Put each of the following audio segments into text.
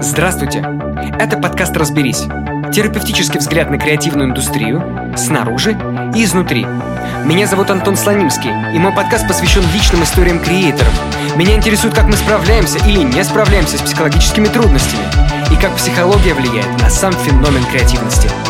Здравствуйте! Это подкаст «Разберись». Терапевтический взгляд на креативную индустрию снаружи и изнутри. Меня зовут Антон Слонимский, и мой подкаст посвящен личным историям креаторов. Меня интересует, как мы справляемся или не справляемся с психологическими трудностями, и как психология влияет на сам феномен креативности –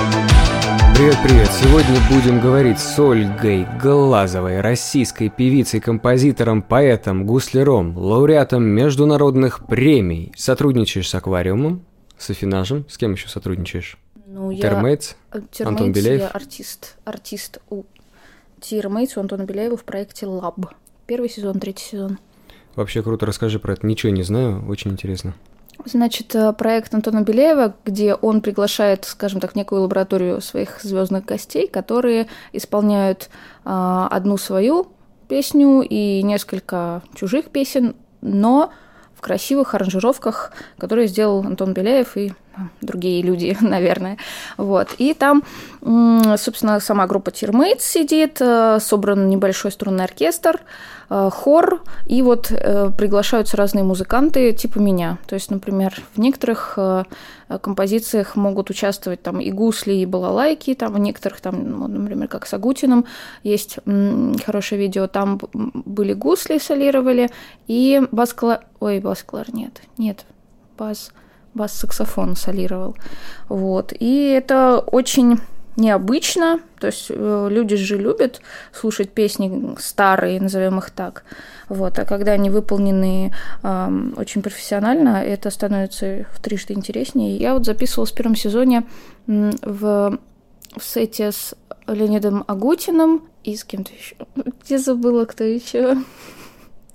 Привет-привет! Сегодня будем говорить с Ольгой Глазовой, российской певицей, композитором, поэтом, гусляром, лауреатом международных премий. Сотрудничаешь с аквариумом, с Афинажем. С кем еще сотрудничаешь? Ну, Термейтс, я... Антон Беляев? я артист. Артист у Термейтс, у Антона Беляева в проекте Lab. Первый сезон, третий сезон. Вообще круто, расскажи про это. Ничего не знаю, очень интересно. Значит, э, проект Антона Беляева, где он приглашает, скажем так, некую лабораторию своих звездных гостей, которые исполняют э, одну свою песню и несколько чужих песен, но в красивых аранжировках, которые сделал Антон Беляев и другие люди, наверное. Вот. И там, собственно, сама группа Tearmates сидит, э, собран небольшой струнный оркестр, э, хор, и вот э, приглашаются разные музыканты типа меня. То есть, например, в некоторых композициях могут участвовать там и гусли, и балалайки, там в некоторых, там, ну, например, как с Агутиным, есть хорошее видео, там были гусли солировали, и бас-клар... Ой, бас-клар, нет, нет, бас бас-саксофон солировал. Вот. И это очень необычно, то есть э, люди же любят слушать песни старые, назовем их так, вот, а когда они выполнены э, очень профессионально, это становится в трижды интереснее. Я вот записывала в первом сезоне в, в сете с Леонидом Агутиным и с кем-то еще. Я забыла, кто еще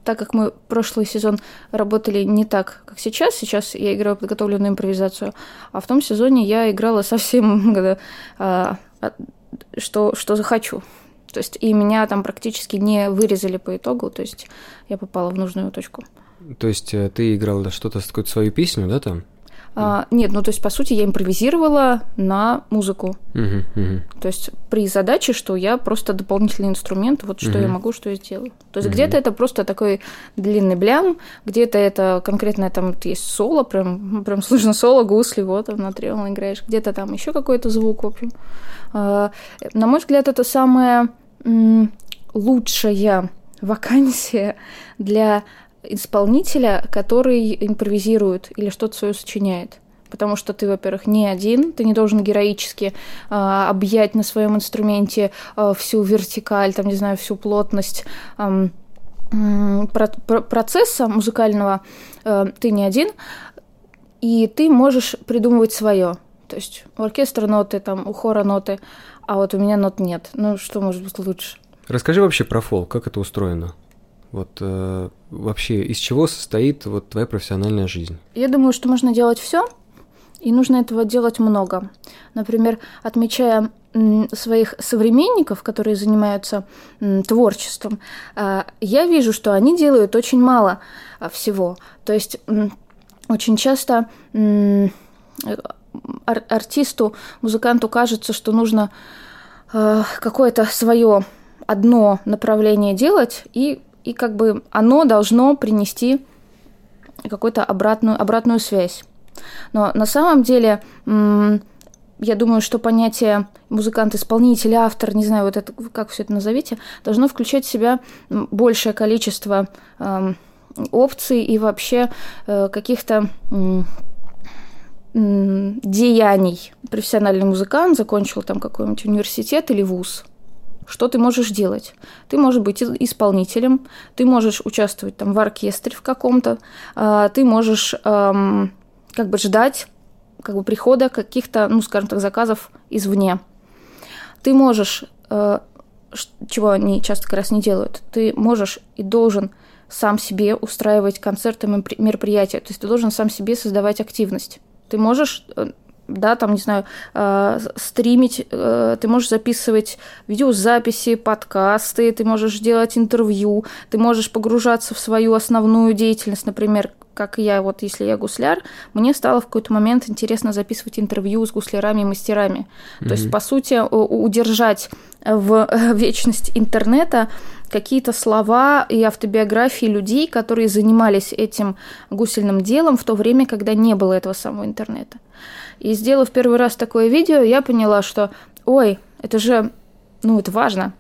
так как мы прошлый сезон работали не так, как сейчас, сейчас я играю подготовленную импровизацию, а в том сезоне я играла совсем, а, что, что захочу. То есть и меня там практически не вырезали по итогу, то есть я попала в нужную точку. То есть э, ты играла что-то, какую-то свою песню, да, там? А, нет, ну то есть, по сути, я импровизировала на музыку. То есть при задаче, что я просто дополнительный инструмент, вот что я могу, что я сделаю. То есть где-то это просто такой длинный блям, где-то это конкретно там есть соло, прям, прям слышно соло, гусли, вот на тревел играешь, где-то там еще какой-то звук, в общем. А, на мой взгляд, это самая м- лучшая вакансия для исполнителя, который импровизирует или что-то свое сочиняет. Потому что ты, во-первых, не один, ты не должен героически э, объять на своем инструменте э, всю вертикаль, там, не знаю, всю плотность э, про процесса музыкального. Э, ты не один, и ты можешь придумывать свое. То есть у оркестра ноты, там, у хора ноты, а вот у меня нот нет. Ну, что может быть лучше? Расскажи вообще про фолк, как это устроено? Вот э, вообще из чего состоит вот твоя профессиональная жизнь? Я думаю, что можно делать все, и нужно этого делать много. Например, отмечая своих современников, которые занимаются творчеством, э, я вижу, что они делают очень мало э, всего. То есть очень часто артисту, музыканту кажется, что нужно э, какое-то свое одно направление делать и и как бы оно должно принести какую-то обратную, обратную связь. Но на самом деле, я думаю, что понятие музыкант-исполнитель, автор, не знаю, вот это, как все это назовите, должно включать в себя большее количество э, опций и вообще э, каких-то деяний. Профессиональный музыкант закончил там какой-нибудь университет или вуз – что ты можешь делать? Ты можешь быть исполнителем, ты можешь участвовать там в оркестре в каком-то, а, ты можешь как бы ждать как бы прихода каких-то, ну, скажем так, заказов извне. Ты можешь, э, чего они часто как раз не делают, ты можешь и должен сам себе устраивать концерты, мероприятия, то есть ты должен сам себе создавать активность. Ты можешь э, да, там, не знаю, э, стримить, э, ты можешь записывать видеозаписи, подкасты, ты можешь делать интервью, ты можешь погружаться в свою основную деятельность, например, как я, вот если я гусляр, мне стало в какой-то момент интересно записывать интервью с гуслярами и мастерами. Mm-hmm. То есть, по сути, удержать в вечность интернета какие-то слова и автобиографии людей, которые занимались этим гусельным делом в то время, когда не было этого самого интернета. И сделав первый раз такое видео, я поняла, что, ой, это же, ну, это важно.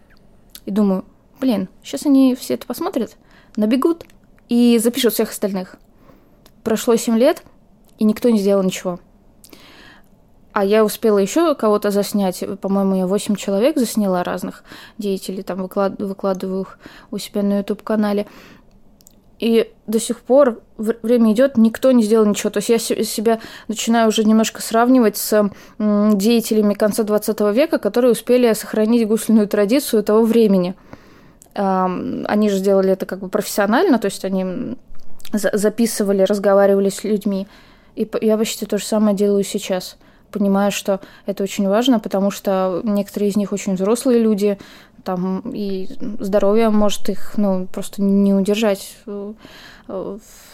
И думаю, блин, сейчас они все это посмотрят, набегут и запишут всех остальных. Прошло 7 лет, и никто не сделал ничего. А я успела еще кого-то заснять. По-моему, я 8 человек засняла разных деятелей, там выклад... выкладываю их у себя на YouTube-канале. И до сих пор время идет, никто не сделал ничего. То есть я себя начинаю уже немножко сравнивать с деятелями конца 20 века, которые успели сохранить гусельную традицию того времени. Они же сделали это как бы профессионально, то есть они записывали, разговаривали с людьми. И я почти то же самое делаю сейчас. Понимаю, что это очень важно, потому что некоторые из них очень взрослые люди, там и здоровье может их ну, просто не удержать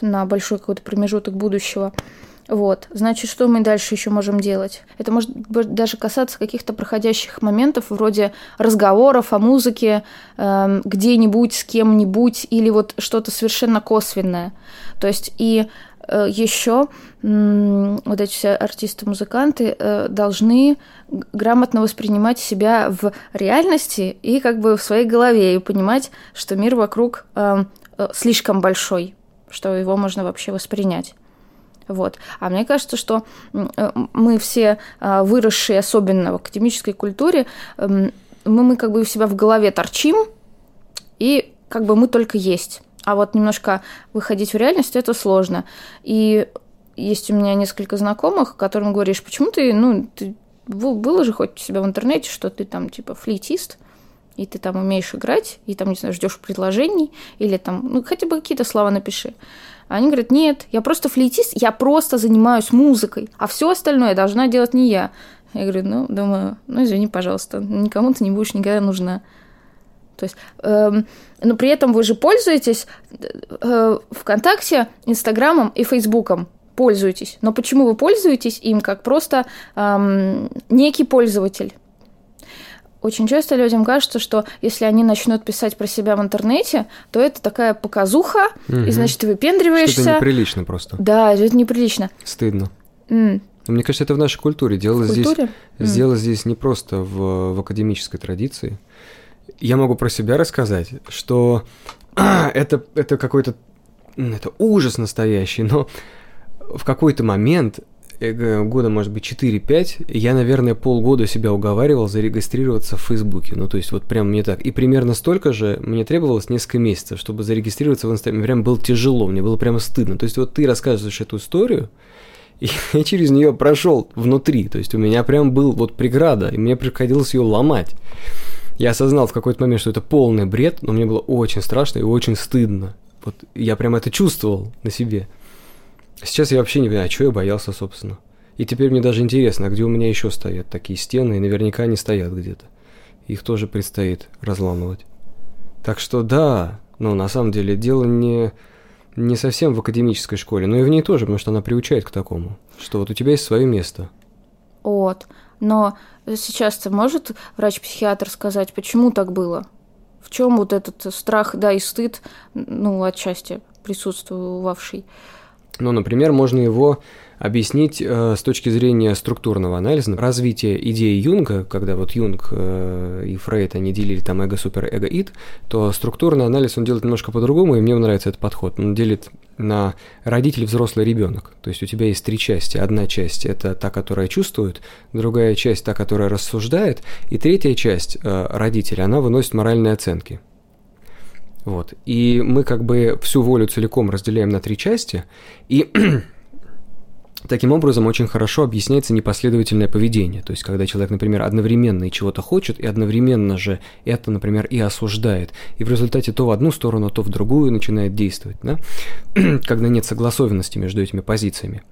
на большой какой-то промежуток будущего. Вот, значит, что мы дальше еще можем делать? Это может даже касаться каких-то проходящих моментов, вроде разговоров о музыке э, где-нибудь с кем-нибудь или вот что-то совершенно косвенное. То есть и э, еще э, вот эти все артисты-музыканты э, должны грамотно воспринимать себя в реальности и как бы в своей голове и понимать, что мир вокруг э, э, слишком большой, что его можно вообще воспринять. Вот. А мне кажется, что э, мы все а, выросшие, особенно в академической культуре, мы, мы как бы у себя в голове торчим, и как бы мы только есть. А вот немножко выходить в реальность это сложно. И есть у меня несколько знакомых, которым говоришь, почему ты, ну, ты было же хоть у себя в интернете, что ты там типа флейтист, и ты там умеешь играть, и там, не знаю, ждешь предложений, или там, ну, хотя бы какие-то слова напиши. Они говорят, нет, я просто флейтист, я просто занимаюсь музыкой, а все остальное должна делать не я. Я говорю, ну, думаю, ну, извини, пожалуйста, никому ты не будешь никогда нужна. То есть, э, но при этом вы же пользуетесь э, ВКонтакте, Инстаграмом и Фейсбуком. Пользуетесь. Но почему вы пользуетесь им как просто э, некий пользователь? Очень часто людям кажется, что если они начнут писать про себя в интернете, то это такая показуха, угу. и значит ты выпендриваешься. Что-то неприлично просто. Да, это неприлично. Стыдно. Mm. Мне кажется, это в нашей культуре. Дело, в культуре? Здесь, mm. дело здесь не просто в, в академической традиции. Я могу про себя рассказать, что это, это какой-то это ужас настоящий, но в какой-то момент года, может быть, 4-5, я, наверное, полгода себя уговаривал зарегистрироваться в Фейсбуке. Ну, то есть, вот прям мне так. И примерно столько же мне требовалось несколько месяцев, чтобы зарегистрироваться в Инстаграме. Прям было тяжело, мне было прямо стыдно. То есть, вот ты рассказываешь эту историю, и я через нее прошел внутри. То есть, у меня прям был вот преграда, и мне приходилось ее ломать. Я осознал в какой-то момент, что это полный бред, но мне было очень страшно и очень стыдно. Вот я прям это чувствовал на себе. Сейчас я вообще не понимаю, чего я боялся, собственно. И теперь мне даже интересно, а где у меня еще стоят такие стены, и наверняка они стоят где-то. Их тоже предстоит разламывать. Так что да, ну на самом деле дело не, не совсем в академической школе, но и в ней тоже, потому что она приучает к такому, что вот у тебя есть свое место. Вот, но сейчас-то может врач-психиатр сказать, почему так было? В чем вот этот страх, да, и стыд, ну, отчасти присутствовавший? Ну, например, можно его объяснить э, с точки зрения структурного анализа, развития идеи Юнга, когда вот Юнг э, и Фрейд, они делили там эго, супер, эго, ид, то структурный анализ он делает немножко по-другому, и мне нравится этот подход. Он делит на родитель, взрослый, ребенок. То есть у тебя есть три части. Одна часть – это та, которая чувствует, другая часть – та, которая рассуждает, и третья часть э, родителя, она выносит моральные оценки. Вот. И мы как бы всю волю целиком разделяем на три части, и таким образом очень хорошо объясняется непоследовательное поведение. То есть, когда человек, например, одновременно и чего-то хочет, и одновременно же это, например, и осуждает, и в результате то в одну сторону, то в другую начинает действовать, да? когда нет согласованности между этими позициями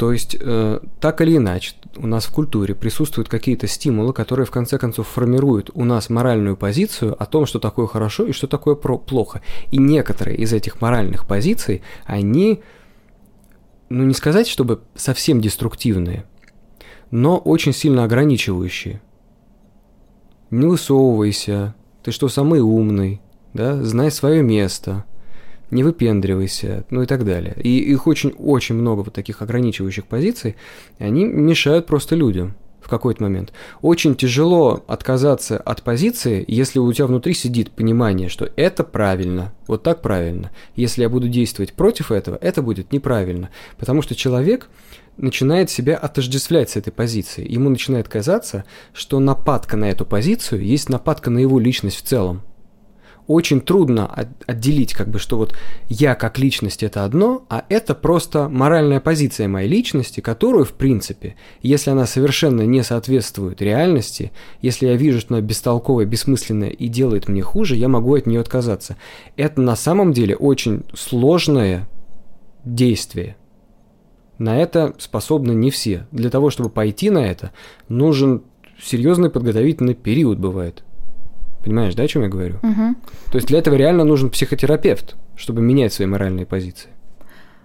То есть, э, так или иначе, у нас в культуре присутствуют какие-то стимулы, которые в конце концов формируют у нас моральную позицию о том, что такое хорошо и что такое плохо. И некоторые из этих моральных позиций, они, ну не сказать, чтобы совсем деструктивные, но очень сильно ограничивающие. Не высовывайся, ты что, самый умный, да, знай свое место, не выпендривайся, ну и так далее. И их очень-очень много вот таких ограничивающих позиций, и они мешают просто людям в какой-то момент. Очень тяжело отказаться от позиции, если у тебя внутри сидит понимание, что это правильно, вот так правильно. Если я буду действовать против этого, это будет неправильно. Потому что человек начинает себя отождествлять с этой позицией. Ему начинает казаться, что нападка на эту позицию есть нападка на его личность в целом очень трудно отделить, как бы, что вот я как личность это одно, а это просто моральная позиция моей личности, которую, в принципе, если она совершенно не соответствует реальности, если я вижу, что она бестолковая, бессмысленная и делает мне хуже, я могу от нее отказаться. Это на самом деле очень сложное действие. На это способны не все. Для того, чтобы пойти на это, нужен серьезный подготовительный период бывает. Понимаешь, да, о чем я говорю? Угу. То есть для этого реально нужен психотерапевт, чтобы менять свои моральные позиции.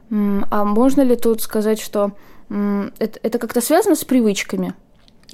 А можно ли тут сказать, что это, это как-то связано с привычками?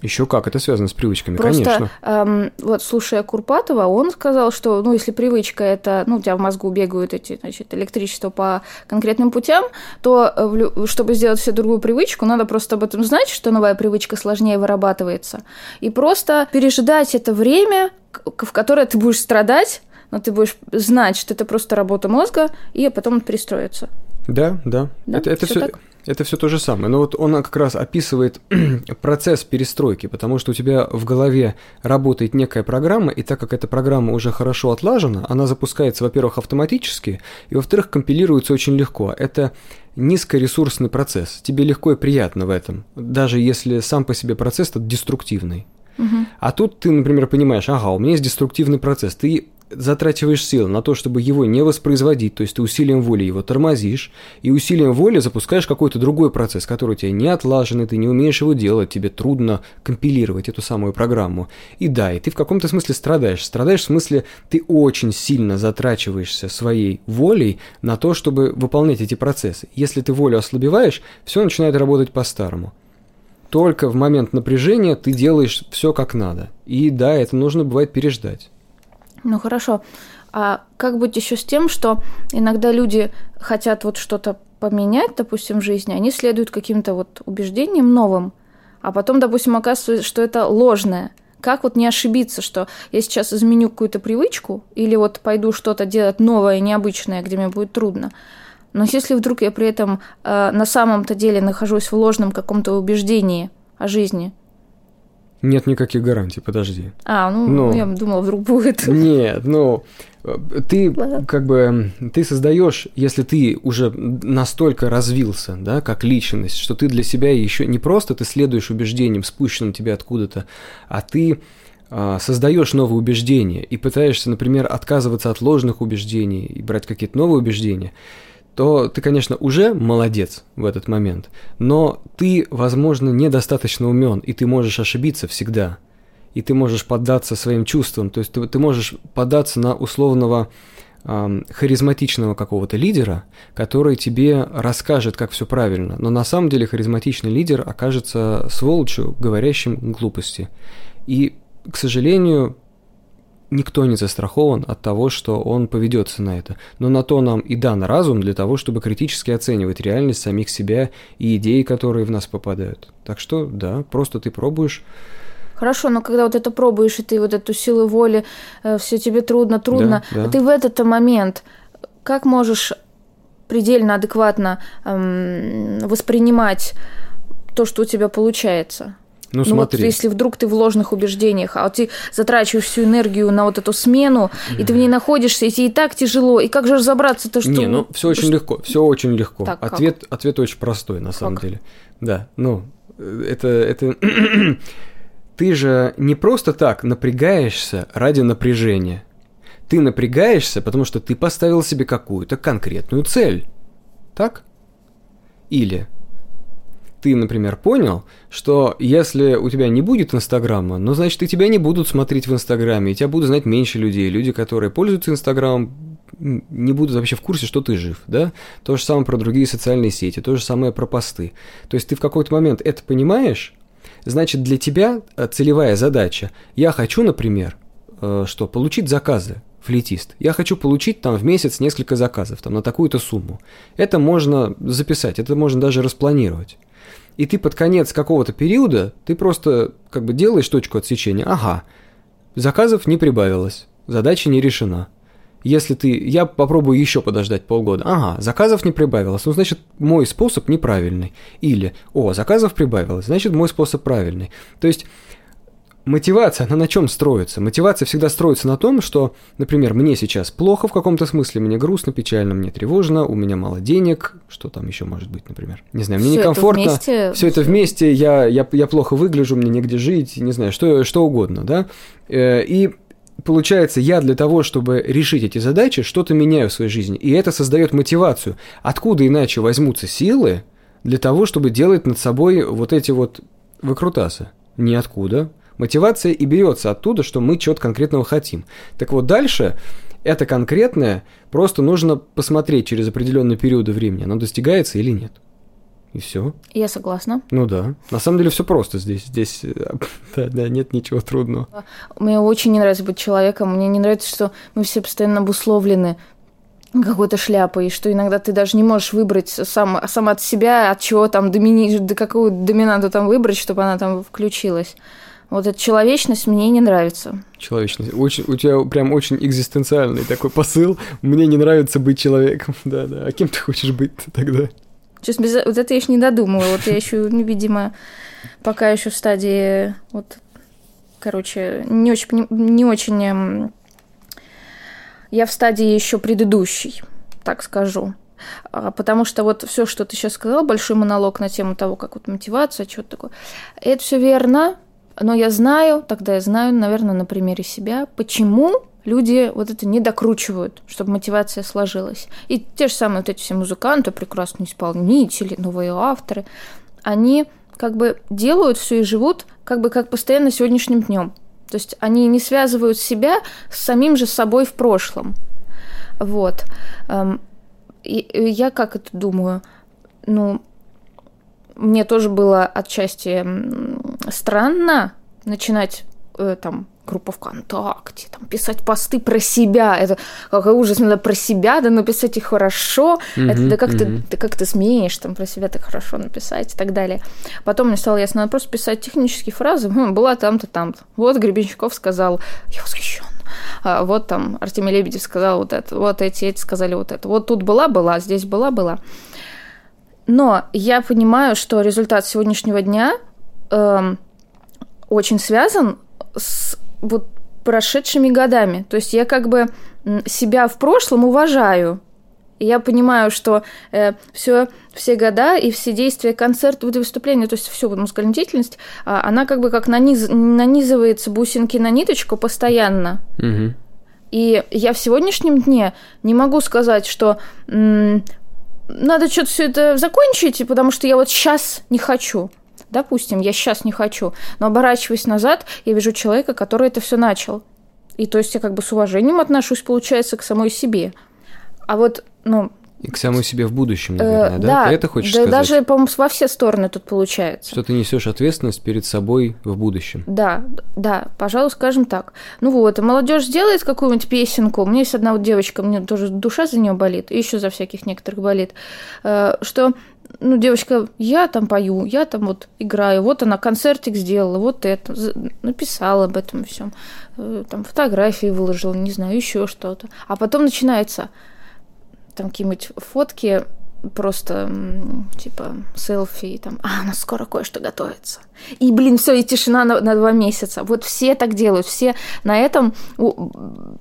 Еще как это связано с привычками, Просто, конечно. Эм, вот слушая Курпатова, он сказал, что ну, если привычка это, ну, у тебя в мозгу бегают эти, значит, электричество по конкретным путям, то э, чтобы сделать всю другую привычку, надо просто об этом знать, что новая привычка сложнее вырабатывается, и просто пережидать это время, в которое ты будешь страдать, но ты будешь знать, что это просто работа мозга, и потом он перестроится. Да, да. да? Это, это все. Так? Это все то же самое. Но вот он как раз описывает процесс перестройки, потому что у тебя в голове работает некая программа, и так как эта программа уже хорошо отлажена, она запускается, во-первых, автоматически, и, во-вторых, компилируется очень легко. Это низкоресурсный процесс. Тебе легко и приятно в этом, даже если сам по себе процесс этот деструктивный. Угу. А тут ты, например, понимаешь, ага, у меня есть деструктивный процесс. Ты затрачиваешь силы на то, чтобы его не воспроизводить, то есть ты усилием воли его тормозишь, и усилием воли запускаешь какой-то другой процесс, который у тебя не отлажен, и ты не умеешь его делать, тебе трудно компилировать эту самую программу. И да, и ты в каком-то смысле страдаешь. Страдаешь в смысле, ты очень сильно затрачиваешься своей волей на то, чтобы выполнять эти процессы. Если ты волю ослабеваешь, все начинает работать по-старому только в момент напряжения ты делаешь все как надо. И да, это нужно бывает переждать. Ну хорошо. А как быть еще с тем, что иногда люди хотят вот что-то поменять, допустим, в жизни, они следуют каким-то вот убеждениям новым, а потом, допустим, оказывается, что это ложное. Как вот не ошибиться, что я сейчас изменю какую-то привычку или вот пойду что-то делать новое, необычное, где мне будет трудно. Но если вдруг я при этом э, на самом-то деле нахожусь в ложном каком-то убеждении о жизни, нет никаких гарантий, подожди. А, ну, Но... я думала, вдруг будет. Нет, ну, ты как бы, ты создаешь, если ты уже настолько развился, да, как личность, что ты для себя еще не просто ты следуешь убеждениям, спущенным тебе откуда-то, а ты а, создаешь новые убеждения и пытаешься, например, отказываться от ложных убеждений и брать какие-то новые убеждения, то ты, конечно, уже молодец в этот момент, но ты, возможно, недостаточно умен, и ты можешь ошибиться всегда. И ты можешь поддаться своим чувствам, то есть ты, ты можешь поддаться на условного харизматичного какого-то лидера, который тебе расскажет, как все правильно. Но на самом деле харизматичный лидер окажется сволочью, говорящим глупости. И, к сожалению, никто не застрахован от того, что он поведется на это. Но на то нам и дан разум для того, чтобы критически оценивать реальность самих себя и идеи, которые в нас попадают. Так что, да, просто ты пробуешь. Хорошо, но когда вот это пробуешь, и ты вот эту силу воли, э, все тебе трудно, трудно, да, да. ты в этот момент как можешь предельно адекватно эм, воспринимать то, что у тебя получается? Ну, ну вот если вдруг ты в ложных убеждениях, а ты затрачиваешь всю энергию на вот эту смену, mm-hmm. и ты в ней находишься, и тебе и так тяжело, и как же разобраться-то, что... Не, ну все очень что... легко, все очень легко. Так, ответ, как? ответ очень простой, на самом как? деле. Да, ну, это... это... ты же не просто так напрягаешься ради напряжения. Ты напрягаешься, потому что ты поставил себе какую-то конкретную цель. Так? Или ты, например, понял, что если у тебя не будет Инстаграма, ну, значит, и тебя не будут смотреть в Инстаграме, и тебя будут знать меньше людей. Люди, которые пользуются Инстаграмом, не будут вообще в курсе, что ты жив, да? То же самое про другие социальные сети, то же самое про посты. То есть ты в какой-то момент это понимаешь, значит, для тебя э, целевая задача. Я хочу, например, э, что, получить заказы флейтист. Я хочу получить там в месяц несколько заказов, там на такую-то сумму. Это можно записать, это можно даже распланировать. И ты под конец какого-то периода, ты просто как бы делаешь точку отсечения. Ага, заказов не прибавилось, задача не решена. Если ты... Я попробую еще подождать полгода. Ага, заказов не прибавилось. Ну, значит, мой способ неправильный. Или, о, заказов прибавилось. Значит, мой способ правильный. То есть мотивация, она на чем строится? Мотивация всегда строится на том, что, например, мне сейчас плохо в каком-то смысле, мне грустно, печально, мне тревожно, у меня мало денег, что там еще может быть, например. Не знаю, мне Всё некомфортно. Это вместе... Все это вместе, я, я, я плохо выгляжу, мне негде жить, не знаю, что, что угодно, да. Э, и получается, я для того, чтобы решить эти задачи, что-то меняю в своей жизни. И это создает мотивацию. Откуда иначе возьмутся силы для того, чтобы делать над собой вот эти вот выкрутасы? Ниоткуда. Мотивация и берется оттуда, что мы чего-то конкретного хотим. Так вот, дальше это конкретное просто нужно посмотреть через определенные периоды времени, оно достигается или нет. И все. Я согласна. Ну да. На самом деле все просто здесь. Здесь да, да, нет ничего трудного. Мне очень не нравится быть человеком. Мне не нравится, что мы все постоянно обусловлены какой-то шляпой, что иногда ты даже не можешь выбрать сам, сам от себя, от чего там домини... до какую доминанту там выбрать, чтобы она там включилась. Вот эта человечность мне не нравится. Человечность. Очень, у тебя прям очень экзистенциальный такой посыл. Мне не нравится быть человеком. Да, да. А кем ты хочешь быть тогда? Сейчас без... Вот это я еще не додумала. Вот я еще, ну, видимо, пока еще в стадии, вот, короче, не очень, не очень... Эм, я в стадии еще предыдущей, так скажу. А, потому что вот все, что ты сейчас сказал, большой монолог на тему того, как вот мотивация, что-то такое, это все верно, но я знаю, тогда я знаю, наверное, на примере себя, почему люди вот это не докручивают, чтобы мотивация сложилась. И те же самые вот эти все музыканты, прекрасные исполнители, новые авторы, они как бы делают все и живут как бы как постоянно сегодняшним днем. То есть они не связывают себя с самим же собой в прошлом. Вот. Эм, и я как это думаю? Ну, мне тоже было отчасти странно начинать э, там группа ВКонтакте, там, писать посты про себя. Это какой ужас, надо про себя, да написать их хорошо. Mm-hmm, это, да как, mm-hmm. ты, ты, как ты смеешь там про себя так хорошо написать и так далее. Потом мне стало ясно, надо просто писать технические фразы. Хм, была там-то, там-то. Вот Гребенщиков сказал, я восхищен. А, вот там Артемий Лебедев сказал вот это, вот эти, эти сказали вот это. Вот тут была, была, здесь была, была. Но я понимаю, что результат сегодняшнего дня э, очень связан с вот прошедшими годами. То есть я как бы себя в прошлом уважаю. И я понимаю, что э, все, все года и все действия, концерты, выступления, то есть все вот музыкальная деятельность, э, она как бы как наниз, нанизывается бусинки на ниточку постоянно. Угу. И я в сегодняшнем дне не могу сказать, что надо что-то все это закончить, потому что я вот сейчас не хочу. Допустим, я сейчас не хочу, но оборачиваясь назад, я вижу человека, который это все начал. И то есть я как бы с уважением отношусь, получается, к самой себе. А вот, ну, и к самой себе в будущем, наверное, э, да? Да, ты это хочешь да сказать? даже, по-моему, во все стороны тут получается. Что ты несешь ответственность перед собой в будущем. Да, да, пожалуй, скажем так. Ну вот, молодежь сделает какую-нибудь песенку. У меня есть одна вот девочка, мне тоже душа за нее болит, и еще за всяких некоторых болит, э, что ну, девочка, я там пою, я там вот играю, вот она концертик сделала, вот это, написала об этом всем, э, там фотографии выложила, не знаю, еще что-то. А потом начинается там какие-нибудь фотки просто типа селфи, там, а, у скоро кое-что готовится. И, блин, все, и тишина на, на два месяца. Вот все так делают, все на этом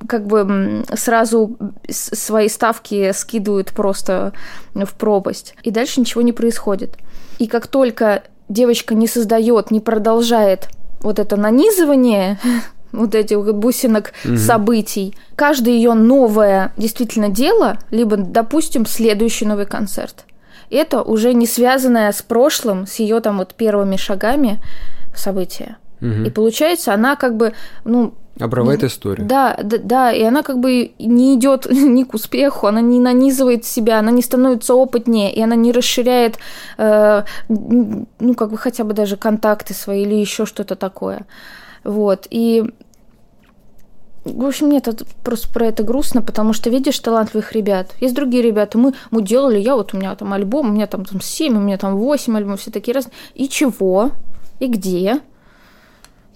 как бы сразу свои ставки скидывают просто в пропасть. И дальше ничего не происходит. И как только девочка не создает, не продолжает вот это нанизывание вот этих бусинок угу. событий. Каждое ее новое действительно дело, либо, допустим, следующий новый концерт. это уже не связанное с прошлым, с ее там вот первыми шагами события. Мгм. И получается, она как бы, ну, Обрывает историю. да, да, да, и она как бы не идет ни к успеху, она не нанизывает себя, она не становится опытнее, и она не расширяет, э, ну, как бы хотя бы даже контакты свои или еще что-то такое. Вот, и в общем, мне это просто про это грустно, потому что видишь талантливых ребят. Есть другие ребята. Мы, мы делали, я вот у меня там альбом, у меня там, там 7, у меня там 8 альбомов, все такие разные. И чего? И где?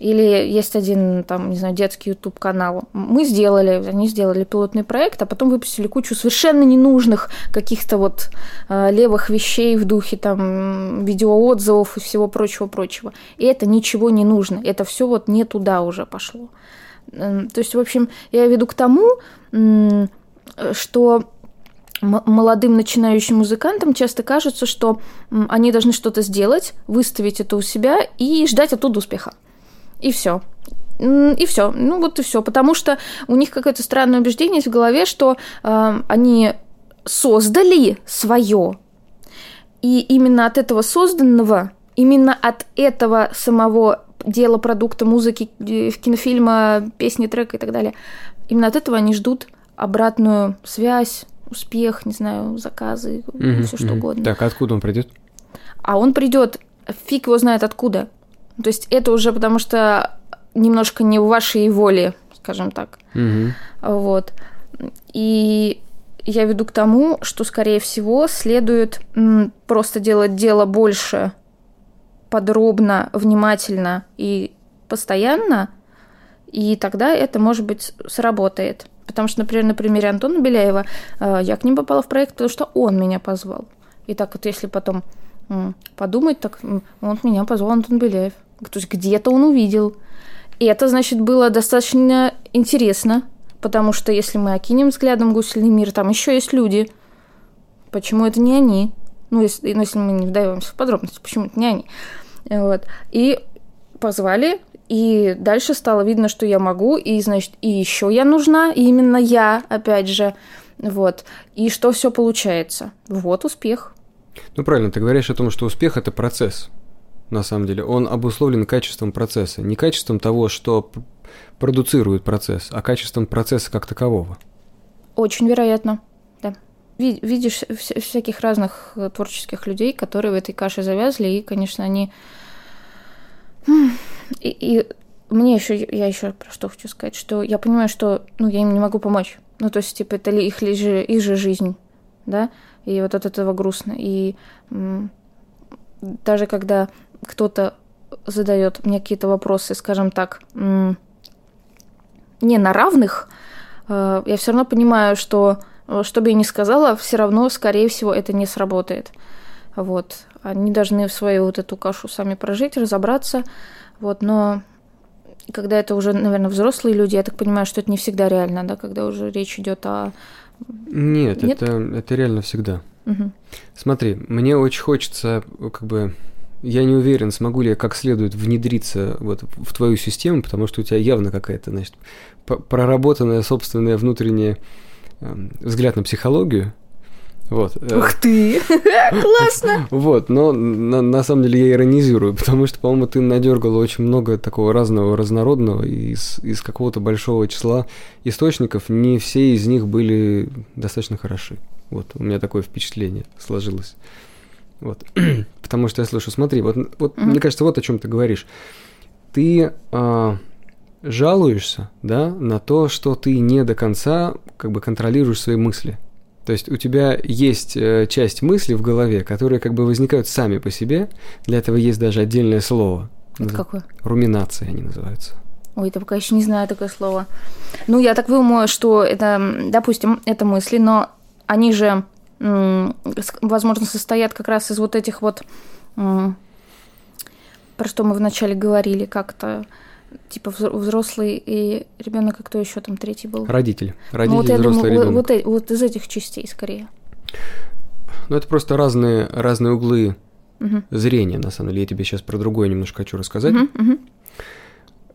Или есть один, там, не знаю, детский YouTube канал. Мы сделали, они сделали пилотный проект, а потом выпустили кучу совершенно ненужных каких-то вот э, левых вещей в духе там видеоотзывов и всего прочего-прочего. И это ничего не нужно. Это все вот не туда уже пошло. То есть, в общем, я веду к тому, что молодым начинающим музыкантам часто кажется, что они должны что-то сделать, выставить это у себя и ждать оттуда успеха. И все. И все. Ну вот и все. Потому что у них какое-то странное убеждение есть в голове, что э, они создали свое. И именно от этого созданного, именно от этого самого дела, продукта, музыки, э, кинофильма, песни, трека и так далее, именно от этого они ждут обратную связь, успех, не знаю, заказы, Мгм, все что мгм. угодно. Так, откуда он придет? А он придет, фиг его знает откуда. То есть это уже потому что немножко не в вашей воле, скажем так. Мгм. Вот. И я веду к тому, что, скорее всего, следует просто делать дело больше подробно, внимательно и постоянно, и тогда это, может быть, сработает. Потому что, например, на примере Антона Беляева э, я к ним попала в проект, потому что он меня позвал. И так вот, если потом подумать, так вот меня позвал Антон Беляев. То есть где-то он увидел. И это, значит, было достаточно интересно, потому что если мы окинем взглядом гусельный мир, там еще есть люди. Почему это не они? Ну, если, ну, если мы не вдаемся в подробности, почему это не они? Вот. И позвали, и дальше стало видно, что я могу, и, значит, и еще я нужна, и именно я, опять же, вот. И что все получается? Вот успех. Ну, правильно, ты говоришь о том, что успех – это процесс, на самом деле. Он обусловлен качеством процесса. Не качеством того, что продуцирует процесс, а качеством процесса как такового. Очень вероятно, да. Ви- Видишь вся- всяких разных э, творческих людей, которые в этой каше завязли, и, конечно, они... И, и мне еще, я еще про что хочу сказать, что я понимаю, что ну, я им не могу помочь. Ну, то есть, типа, это ли их, ли же, их же жизнь, да, и вот от этого грустно. И даже когда кто-то задает мне какие-то вопросы, скажем так, не на равных, э, я все равно понимаю, что э, что бы я ни сказала, все равно, скорее всего, это не сработает. Вот. Они должны свою вот эту кашу сами прожить, разобраться. Вот. Но когда это уже, наверное, взрослые люди, я так понимаю, что это не всегда реально, да, когда уже речь идет о... Нет, Нет? Это, это реально всегда. Мгм. Смотри, мне очень хочется, э, как бы, я не уверен, смогу ли я как следует внедриться вот в твою систему, потому что у тебя явно какая-то, значит, проработанная собственная внутренняя эм, взгляд на психологию. Вот. э, Ух ты! Классно! Вот, но на, на самом деле я иронизирую, потому что, по-моему, ты надергала очень много такого разного, разнородного из, из какого-то большого числа источников. Не все из них были достаточно хороши. Вот, у меня такое впечатление сложилось. Вот. Потому что я слышу, смотри, вот, вот Мгм. мне кажется, вот о чем ты говоришь. Ты а, жалуешься, да, на то, что ты не до конца как бы контролируешь свои мысли. То есть у тебя есть э, часть мыслей в голове, которые как бы возникают сами по себе. Для этого есть даже отдельное слово. Это Наз- какое? Руминация они называются. Ой, это пока еще не знаю такое слово. Ну, я так думаю, что это, допустим, это мысли, но они же, возможно, состоят как раз из вот этих вот, про что мы вначале говорили, как-то типа взро- взрослый и ребенок, а кто еще там третий был? Родитель. Ну, Родитель, вот я взрослый думаю, вот- ребенок. вот, вот из этих частей скорее. Ну, это просто разные, разные углы Мгм. зрения, на самом деле. Я тебе сейчас про другое немножко хочу рассказать.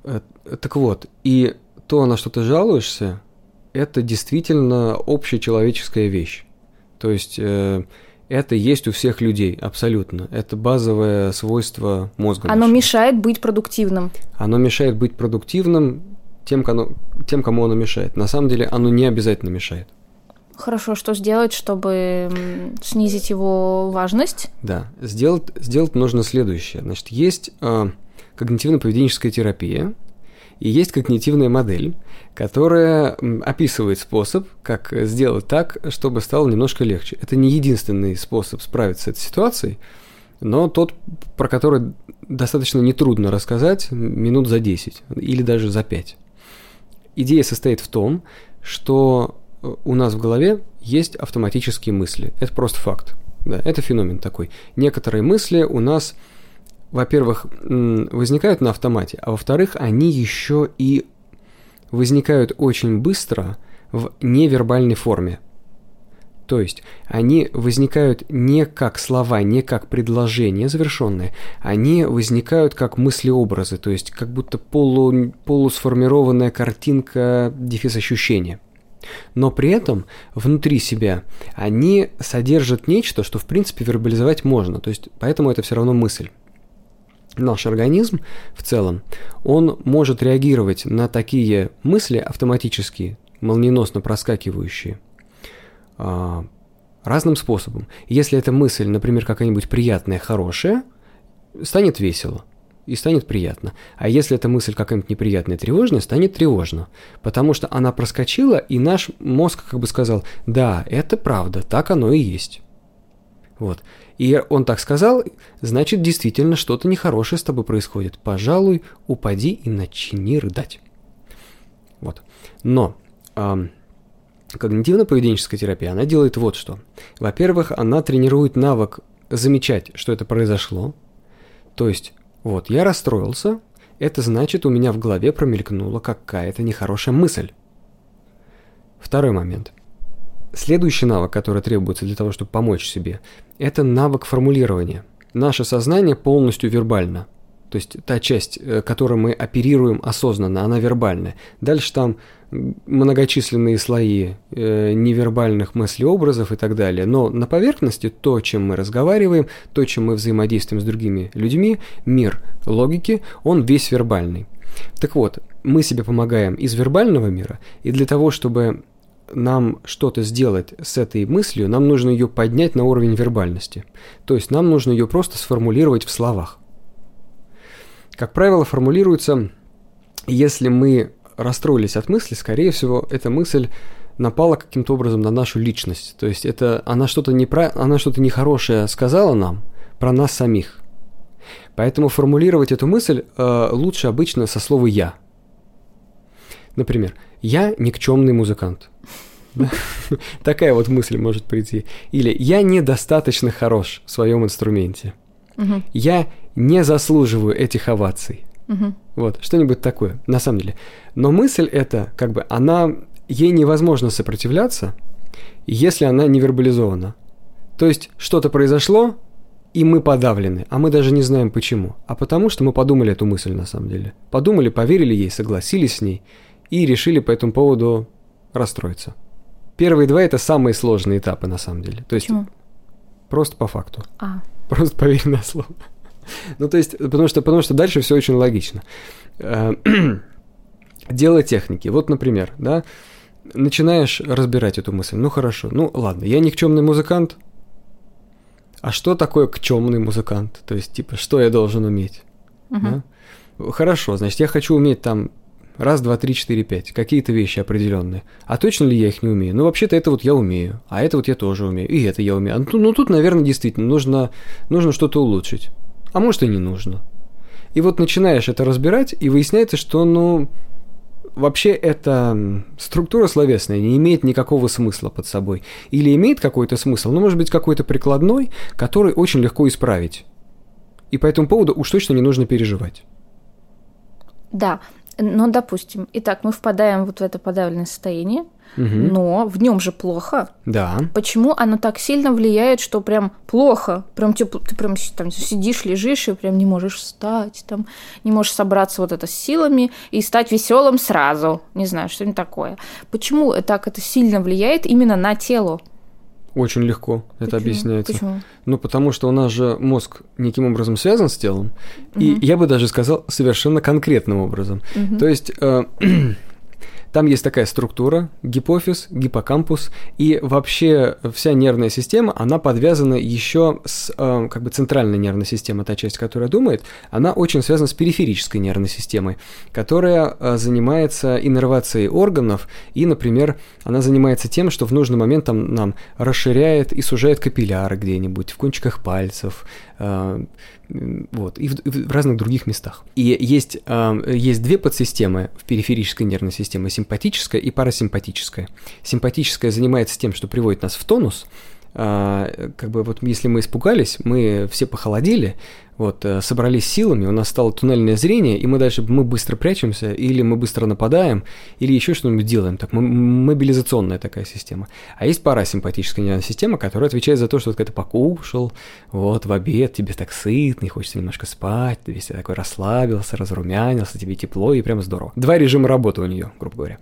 Э, Так вот, и то, на что ты жалуешься, это действительно общечеловеческая вещь. То есть э, Это есть у всех людей, абсолютно. Это базовое свойство мозга. Оно нашего. мешает быть продуктивным. Оно мешает быть продуктивным тем, кому, тем, кому оно мешает. На самом деле оно не обязательно мешает. Хорошо, что сделать, чтобы снизить его важность? Да, сделать, сделать нужно следующее. Значит, есть э, когнитивно-поведенческая терапия, и есть когнитивная модель, которая описывает способ, как сделать так, чтобы стало немножко легче. Это не единственный способ справиться с этой ситуацией, но тот, про который достаточно нетрудно рассказать минут за 10 или даже за 5. Идея состоит в том, что э, у нас в голове есть автоматические мысли. Это просто факт. Да, это феномен такой. Некоторые мысли у нас во-первых, возникают на автомате, а во-вторых, они еще и возникают очень быстро в невербальной форме. То есть они возникают не как слова, не как предложения завершенные, они возникают как мыслеобразы, то есть как будто полу, полусформированная картинка дефис ощущения. Но при этом внутри себя они содержат нечто, что в принципе вербализовать можно, то есть поэтому это все равно мысль наш организм в целом, он может реагировать на такие мысли автоматические, молниеносно проскакивающие, а, разным способом. Если эта мысль, например, какая-нибудь приятная, хорошая, станет весело и станет приятно. А если эта мысль какая-нибудь неприятная, тревожная, станет тревожно. Потому что она проскочила, и наш мозг как бы сказал, да, это правда, так оно и есть. Вот. И он так сказал, значит, действительно что-то нехорошее с тобой происходит. Пожалуй, упади и начни рыдать. Вот. Но эм, когнитивно-поведенческая терапия, она делает вот что. Во-первых, она тренирует навык замечать, что это произошло. То есть, вот, я расстроился, это значит, у меня в голове промелькнула какая-то нехорошая мысль. Второй момент. Следующий навык, который требуется для того, чтобы помочь себе, это навык формулирования. Наше сознание полностью вербально. То есть та часть, э, которой мы оперируем осознанно, она вербальная. Дальше там многочисленные слои э, невербальных мыслеобразов и так далее. Но на поверхности то, чем мы разговариваем, то, чем мы взаимодействуем с другими людьми, мир логики, он весь вербальный. Так вот, мы себе помогаем из вербального мира, и для того, чтобы нам что-то сделать с этой мыслью, нам нужно ее поднять на уровень вербальности. То есть нам нужно ее просто сформулировать в словах. Как правило, формулируется, если мы расстроились от мысли, скорее всего, эта мысль напала каким-то образом на нашу личность. То есть это она что-то непра... она что-то нехорошее сказала нам про нас самих. Поэтому формулировать эту мысль э, лучше обычно со слова «я». Например, «я никчемный музыкант». Такая вот мысль может прийти. Или «я недостаточно хорош в своем инструменте». «Я не заслуживаю этих оваций». Вот, что-нибудь такое, на самом деле. Но мысль эта, как бы, она, ей невозможно сопротивляться, если она не вербализована. То есть что-то произошло, и мы подавлены, а мы даже не знаем почему. А потому что мы подумали эту мысль на самом деле. Подумали, поверили ей, согласились с ней и решили по этому поводу расстроиться. Первые два это самые сложные этапы на самом деле. То есть Почему? просто по факту. А. Просто поверь на слово. Ну, то есть, потому что, потому что дальше все очень логично. Э, дело техники. Вот, например, да, начинаешь разбирать эту мысль. Ну, хорошо, ну, ладно, я никчемный музыкант. А что такое кчемный музыкант? То есть, типа, что я должен уметь? Угу. Да? Хорошо, значит, я хочу уметь там Раз, два, три, четыре, пять. Какие-то вещи определенные. А точно ли я их не умею? Ну, вообще-то это вот я умею. А это вот я тоже умею. И это я умею. Ну, ну тут, наверное, действительно нужно, нужно что-то улучшить. А может и не нужно. И вот начинаешь это разбирать, и выясняется, что, ну, вообще эта структура словесная не имеет никакого смысла под собой. Или имеет какой-то смысл, но может быть какой-то прикладной, который очень легко исправить. И по этому поводу уж точно не нужно переживать. Да, но, допустим, итак, мы впадаем вот в это подавленное состояние, угу. но в нем же плохо. Да. Почему оно так сильно влияет, что прям плохо? Прям ты, ты прям там сидишь, лежишь и прям не можешь встать, там не можешь собраться вот это с силами и стать веселым сразу. Не знаю, что-нибудь такое. Почему так это сильно влияет именно на тело? Очень легко это Почему? объясняется. Почему? Ну, потому что у нас же мозг неким образом связан с телом, и Мгм. я бы даже сказал совершенно конкретным образом. Мгм. То есть э, там есть такая структура, гипофиз, гиппокампус, и вообще вся нервная система, она подвязана еще с э, как бы центральной нервной системой, та часть, которая думает, она очень связана с периферической нервной системой, которая э, занимается иннервацией органов, и, например, она занимается тем, что в нужный момент там, нам расширяет и сужает капилляры где-нибудь, в кончиках пальцев, вот, и в, в разных других местах. И есть, э, есть две подсистемы в периферической нервной системе, симпатическая и парасимпатическая. Симпатическая занимается тем, что приводит нас в тонус, как бы вот если мы испугались, мы все похолодели, вот, э, собрались силами, у нас стало туннельное зрение, и мы дальше мы быстро прячемся, или мы быстро нападаем, или еще что-нибудь делаем. Так, мобилизационная такая система. А есть парасимпатическая нервная система, которая отвечает за то, что вот когда ты покушал, вот, в обед, тебе так сытно, и хочется немножко спать, ты весь такой расслабился, разрумянился, тебе тепло, и прям здорово. Два режима работы у нее, грубо говоря.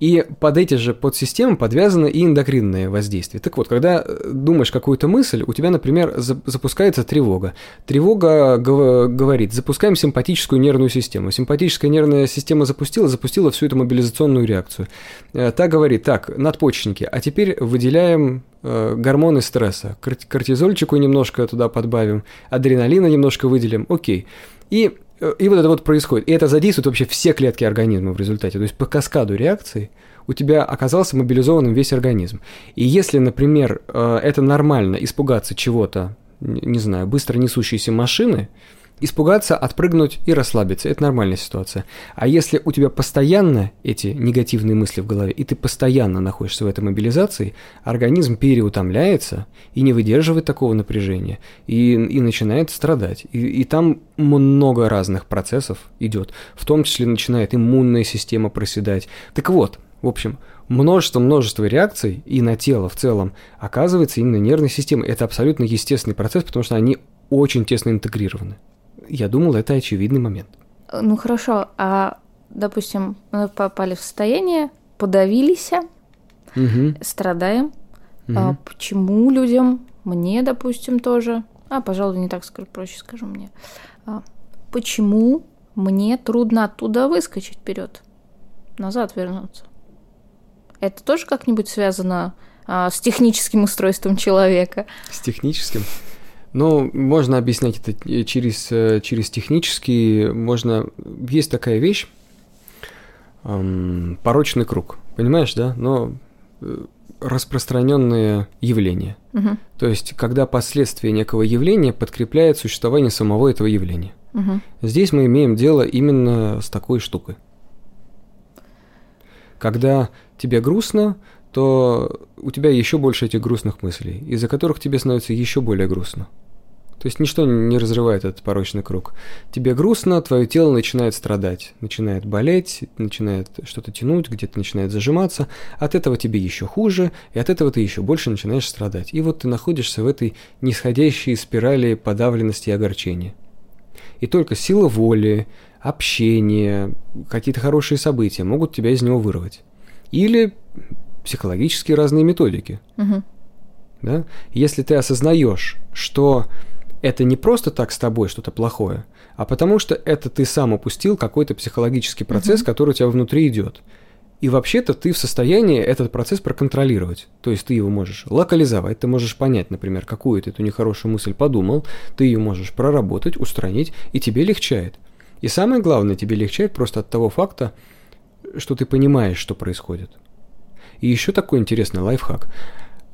И под эти же подсистемы подвязано и эндокринное воздействие. Так вот, когда э, думаешь какую-то мысль, у тебя, например, за- запускается тревога. Тревога гов- говорит, запускаем симпатическую нервную систему. Симпатическая нервная система запустила, запустила всю эту мобилизационную реакцию. Э, Та говорит, так, надпочечники, а теперь выделяем э, гормоны стресса. Кор- Кортизольчику немножко туда подбавим, адреналина немножко выделим, окей. И и вот это вот происходит. И это задействует вообще все клетки организма в результате. То есть по каскаду реакций у тебя оказался мобилизованным весь организм. И если, например, э, это нормально испугаться чего-то, не знаю, быстро несущейся машины, испугаться, отпрыгнуть и расслабиться. Это нормальная ситуация. А если у тебя постоянно эти негативные мысли в голове, и ты постоянно находишься в этой мобилизации, организм переутомляется и не выдерживает такого напряжения, и, и начинает страдать. И, и там много разных процессов идет. В том числе начинает иммунная система проседать. Так вот, в общем, множество-множество реакций и на тело в целом оказывается именно нервной системой. Это абсолютно естественный процесс, потому что они очень тесно интегрированы. Я думал, это очевидный момент. Ну хорошо, а допустим, мы попали в состояние, подавились, Мгм, страдаем. мгм. А почему людям, мне, допустим, тоже, а, пожалуй, не так скажу, проще скажу мне, А, почему мне трудно оттуда выскочить вперед, назад вернуться? Это тоже как-нибудь связано а, с техническим устройством человека? С техническим. Ну, можно объяснять это э, через, э, через технический, можно... Есть такая вещь, эм, порочный круг, понимаешь, да? Но э, распространенное явление. Мгм, То есть, когда последствия некого явления подкрепляет существование самого этого явления. мгм. Здесь мы имеем дело именно с такой штукой. Когда тебе грустно, то у тебя еще больше этих грустных мыслей, из-за которых тебе становится еще более грустно. То есть ничто не разрывает этот порочный круг. Тебе грустно, твое тело начинает страдать, начинает болеть, начинает что-то тянуть, где-то начинает зажиматься. От этого тебе еще хуже, и от этого ты еще больше начинаешь страдать. И вот ты находишься в этой нисходящей спирали подавленности и огорчения. И только сила воли, общение, какие-то хорошие события могут тебя из него вырвать. Или психологические разные методики. Мгм. Да? Если ты осознаешь, что это не просто так с тобой что-то плохое, а потому что это ты сам упустил какой-то психологический процесс, Мгм. который у тебя внутри идет. И вообще-то ты в состоянии этот процесс проконтролировать. То есть ты его можешь локализовать, ты можешь понять, например, какую ты эту нехорошую мысль подумал, ты ее можешь проработать, устранить, и тебе легчает. И самое главное, тебе легчает просто от того факта, что ты понимаешь, что происходит. И еще такой интересный лайфхак.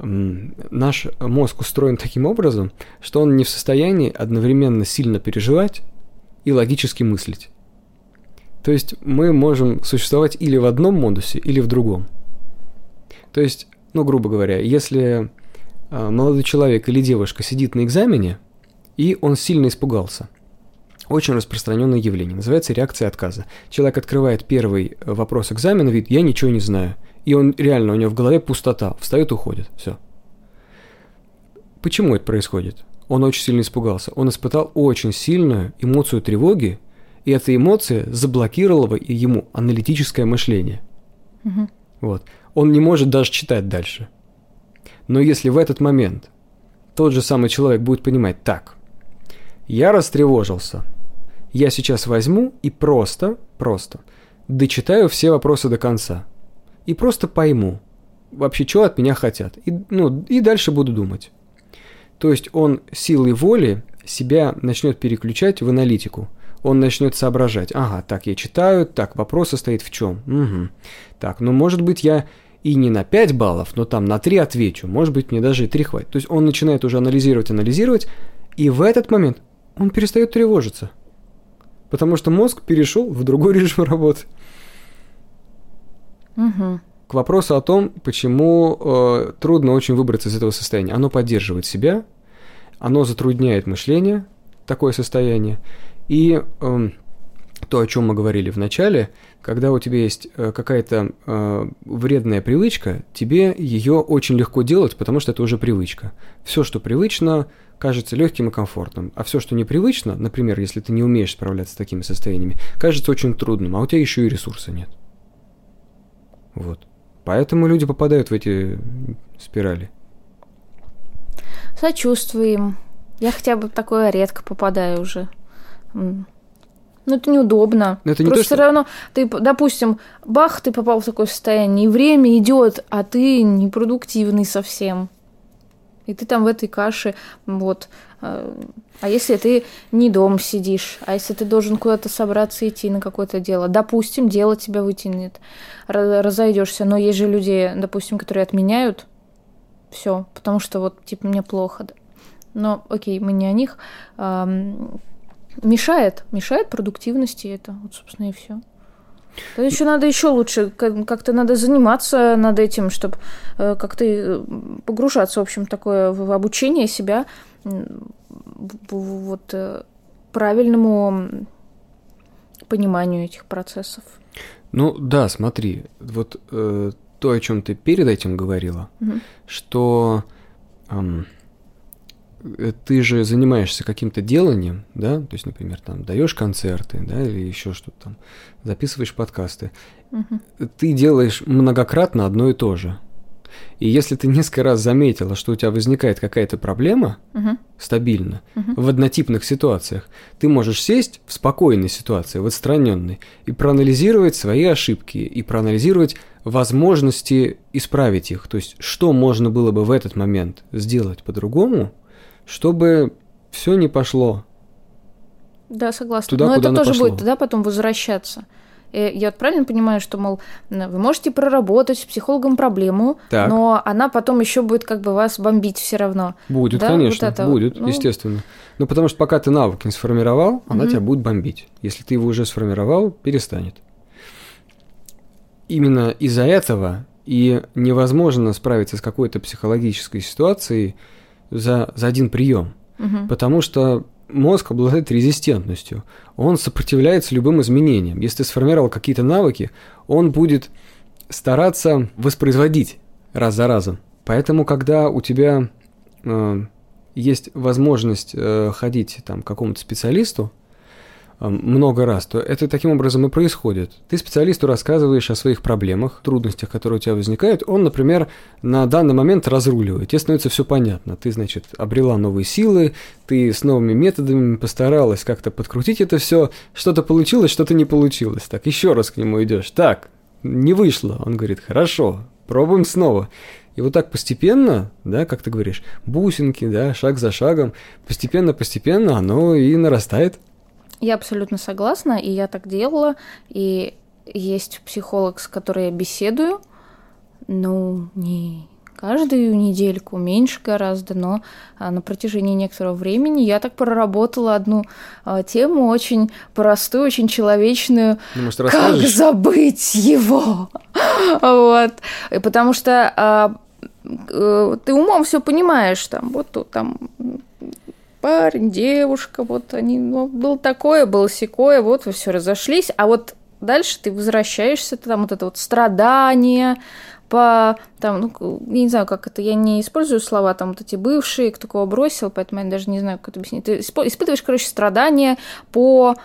Наш мозг устроен таким образом, что он не в состоянии одновременно сильно переживать и логически мыслить. То есть мы можем существовать или в одном модусе, или в другом. То есть, ну, грубо говоря, если а, молодой человек или девушка сидит на экзамене, и он сильно испугался. Очень распространенное явление. Называется реакция отказа. Человек открывает первый э, вопрос экзамена, видит, я ничего не знаю. И он реально, у него в голове пустота. Встает, уходит. Все. Почему это происходит? Он очень сильно испугался. Он испытал очень сильную эмоцию тревоги, и эта эмоция заблокировала ему аналитическое мышление. Мгм. Вот. Он не может даже читать дальше. Но если в этот момент тот же самый человек будет понимать, так, я растревожился, я сейчас возьму и просто, просто дочитаю все вопросы до конца. И просто пойму, вообще, что от меня хотят. И, ну, и дальше буду думать. То есть он силой воли себя начнет переключать в аналитику. Он начнет соображать. Ага, так я читаю, так вопрос состоит в чем. Угу. Так, ну может быть я и не на 5 баллов, но там на 3 отвечу. Может быть мне даже и 3 хватит. То есть он начинает уже анализировать, анализировать, и в этот момент он перестает тревожиться. Потому что мозг перешел в другой режим работы. Угу. К вопросу о том, почему э, трудно очень выбраться из этого состояния. Оно поддерживает себя, оно затрудняет мышление, такое состояние. И э, то, о чем мы говорили в начале, когда у тебя есть э, какая-то э, вредная привычка, тебе ее очень легко делать, потому что это уже привычка. Все, что привычно, кажется легким и комфортным, а все, что непривычно, например, если ты не умеешь справляться с такими состояниями, кажется очень трудным, а у тебя еще и ресурса нет. Вот. Поэтому люди попадают в эти спирали. Сочувствуем. Я хотя бы такое редко попадаю уже. Ну, это неудобно. Но это не Просто то, что... все равно, ты, допустим, бах, ты попал в такое состояние, и время идет, а ты непродуктивный совсем. И ты там в этой каше, вот. А, а если ты не дом сидишь, а если ты должен куда-то собраться идти на какое-то дело, допустим, дело тебя вытянет, разойдешься, но есть же люди, допустим, которые отменяют все, потому что вот типа мне плохо. Но окей, мы не о них. Мешает, мешает продуктивности это, вот собственно и все. То еще надо еще лучше, как-то надо заниматься над этим, чтобы э, как-то э, погружаться, в общем, такое в обучение себя вот э, правильному пониманию этих процессов. Ну да, смотри, вот э, то, о чем ты перед этим говорила, угу. что эм, ты же занимаешься каким-то деланием, да, то есть, например, там даешь концерты, да, или еще что-то там, записываешь подкасты, угу. ты делаешь многократно одно и то же. И если ты несколько раз заметила, что у тебя возникает какая-то проблема угу. стабильно угу. в однотипных ситуациях, ты можешь сесть в спокойной ситуации, в отстраненной, и проанализировать свои ошибки, и проанализировать возможности исправить их. То есть, что можно было бы в этот момент сделать по-другому, чтобы все не пошло. Да, согласна. Туда, Но это тоже пошло. будет тогда потом возвращаться. Э, я вот правильно понимаю, что, мол, вы можете проработать с психологом проблему, так. но она потом еще будет как бы вас бомбить все равно. Будет, да? конечно, вот это, будет, ну... естественно. Ну, потому что пока ты навык не сформировал, она тебя будет бомбить. Если ты его уже сформировал, перестанет. Именно из-за этого и невозможно справиться с какой-то психологической ситуацией за, за один прием. Угу. Потому что мозг обладает резистентностью. Он сопротивляется любым изменениям. Если ты сформировал какие-то навыки, он будет стараться воспроизводить раз за разом. Поэтому, когда у тебя э, есть возможность э, ходить там, к какому-то специалисту, много раз, то это таким образом и происходит. Ты специалисту рассказываешь о своих проблемах, трудностях, которые у тебя возникают. Он, например, на данный момент разруливает. Тебе становится все понятно. Ты, значит, обрела новые силы, ты с новыми методами постаралась как-то подкрутить это все. Что-то получилось, что-то не получилось. Так, еще раз к нему идешь. Так, не вышло. Он говорит, хорошо, пробуем снова. И вот так постепенно, да, как ты говоришь, бусинки, да, шаг за шагом, постепенно-постепенно оно и нарастает. Я абсолютно согласна, и я так делала. И есть психолог, с которой я беседую. Ну, не каждую недельку, меньше гораздо, но а, на протяжении некоторого времени я так проработала одну а, тему очень простую, очень человечную. Ну, может, как забыть его? вот. И потому что а, э, ты умом все понимаешь, там, вот тут там парень, девушка, вот они, ну, было такое, было секое, вот вы все разошлись, а вот дальше ты возвращаешься, там вот это вот страдание, по там, ну, я не знаю, как это, я не использую слова там вот эти бывшие, кто кого бросил, поэтому я даже не знаю, как это объяснить. Ты испытываешь, короче, страдания по,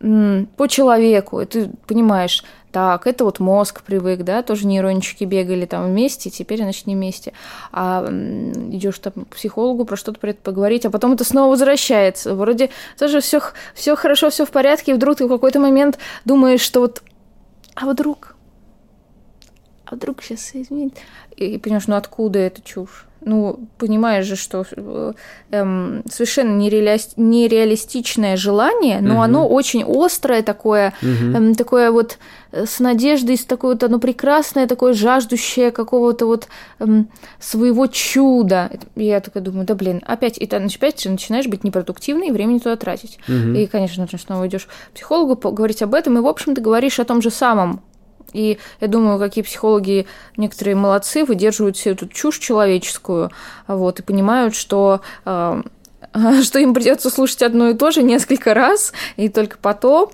по человеку, и ты понимаешь, так, это вот мозг привык, да, тоже нейрончики бегали там вместе, теперь, значит, не вместе. А идешь там к психологу про что-то про это поговорить, а потом это снова возвращается. Вроде тоже все, все хорошо, все в порядке, и вдруг ты в какой-то момент думаешь, что вот, а вдруг, а вдруг сейчас изменит. И понимаешь, ну откуда эта чушь? Ну, понимаешь же, что э, эм, совершенно нереали... нереалистичное желание, но угу. оно очень острое такое, угу. эм, такое вот э, с надеждой, с такое вот оно прекрасное, такое жаждущее какого-то вот эм, своего чуда. И я такая думаю, да блин, опять, и ты опять же начинаешь быть непродуктивной и времени туда тратить. Угу. И, конечно, ты снова идешь к психологу говорить об этом, и, в общем, ты говоришь о том же самом, и я думаю, какие психологи некоторые молодцы, выдерживают всю эту чушь человеческую, вот, и понимают, что э, что им придется слушать одно и то же несколько раз, и только потом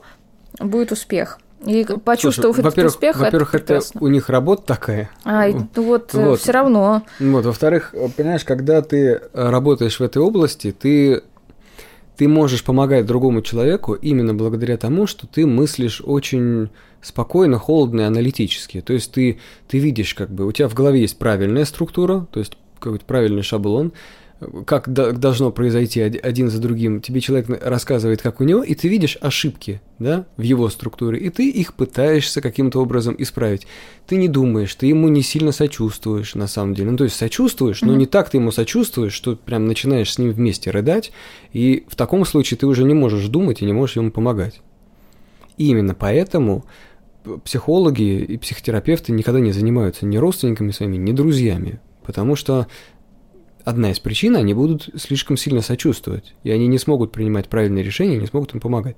будет успех. И почувствовав Слушай, этот успех, во-первых, это, это у них работа такая. А, ну вот, э, вот. все равно. Вот, во-вторых, понимаешь, когда ты работаешь в этой области, ты ты можешь помогать другому человеку именно благодаря тому, что ты мыслишь очень спокойно, холодно и аналитически. То есть ты, ты видишь, как бы, у тебя в голове есть правильная структура, то есть какой-то правильный шаблон, как должно произойти один за другим. Тебе человек рассказывает, как у него, и ты видишь ошибки да, в его структуре, и ты их пытаешься каким-то образом исправить. Ты не думаешь, ты ему не сильно сочувствуешь на самом деле. Ну, то есть сочувствуешь, но не так ты ему сочувствуешь, что прям начинаешь с ним вместе рыдать, и в таком случае ты уже не можешь думать и не можешь ему помогать. И именно поэтому психологи и психотерапевты никогда не занимаются ни родственниками своими, ни друзьями, потому что одна из причин, они будут слишком сильно сочувствовать, и они не смогут принимать правильные решения, не смогут им помогать.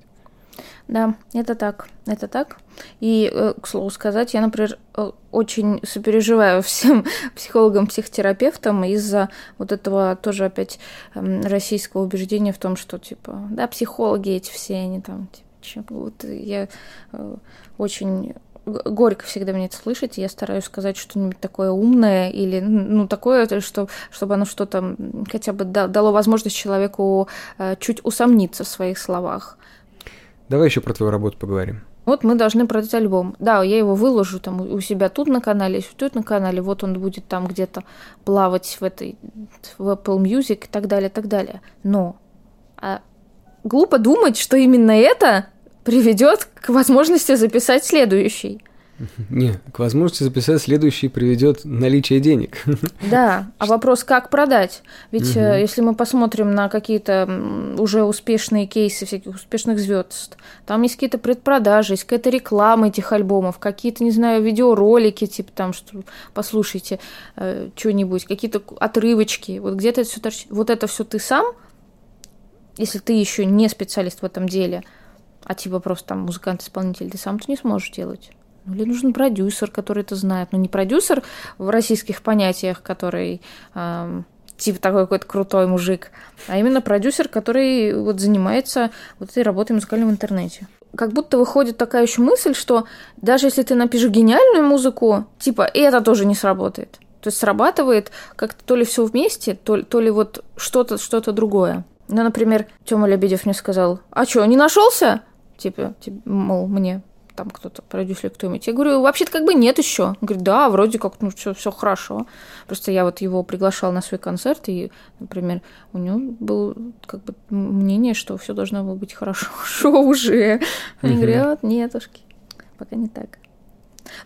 Да, это так, это так. И, э, к слову сказать, я, например, э, очень сопереживаю всем психологам, психотерапевтам из-за вот этого тоже опять эм, российского убеждения в том, что, типа, да, психологи эти все, они там, типа, вот я э, очень горько всегда мне это слышать, и я стараюсь сказать что-нибудь такое умное или, ну, такое, что, чтобы оно что-то хотя бы дало возможность человеку э, чуть усомниться в своих словах. Давай еще про твою работу поговорим. Вот мы должны продать альбом. Да, я его выложу там у себя тут на канале, тут на канале. Вот он будет там где-то плавать в этой в Apple Music и так далее, так далее. Но а глупо думать, что именно это приведет к возможности записать следующий. Не, к возможности записать следующий приведет наличие денег. Да, а вопрос, как продать? Ведь угу. если мы посмотрим на какие-то уже успешные кейсы всяких успешных звезд, там есть какие-то предпродажи, есть какая-то реклама этих альбомов, какие-то, не знаю, видеоролики, типа там, что послушайте э, что-нибудь, какие-то отрывочки. Вот где-то это все торчит. Вот это все ты сам, если ты еще не специалист в этом деле – а типа просто там музыкант-исполнитель, ты сам-то не сможешь делать. Ну, или нужен продюсер, который это знает. Ну, не продюсер в российских понятиях, который э, типа такой какой-то крутой мужик, а именно продюсер, который вот занимается вот этой работой музыкальной в интернете. Как будто выходит такая еще мысль, что даже если ты напишешь гениальную музыку, типа, и это тоже не сработает. То есть срабатывает как-то то ли все вместе, то, то ли вот что-то что другое. Ну, например, Тёма Лебедев мне сказал, а что, не нашелся? Типа, типа, мол, мне там кто-то, продюсер кто-нибудь. Я говорю, вообще-то как бы нет еще. Он говорит, да, вроде как, ну, все, все хорошо. Просто я вот его приглашал на свой концерт, и, например, у него было как бы мнение, что все должно было быть хорошо уже. Они говорят, нетушки, пока не так.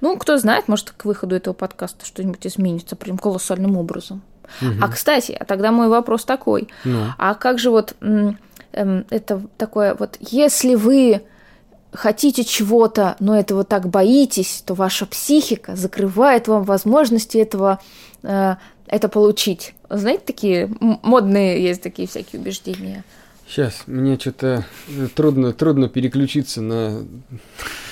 Ну, кто знает, может, к выходу этого подкаста что-нибудь изменится прям колоссальным образом. Угу. А, кстати, а тогда мой вопрос такой. Ну. А как же вот эм, это такое вот, если вы хотите чего-то, но этого так боитесь, то ваша психика закрывает вам возможности этого э, это получить. Знаете, такие модные есть такие всякие убеждения. Сейчас, мне что-то э, трудно, трудно переключиться на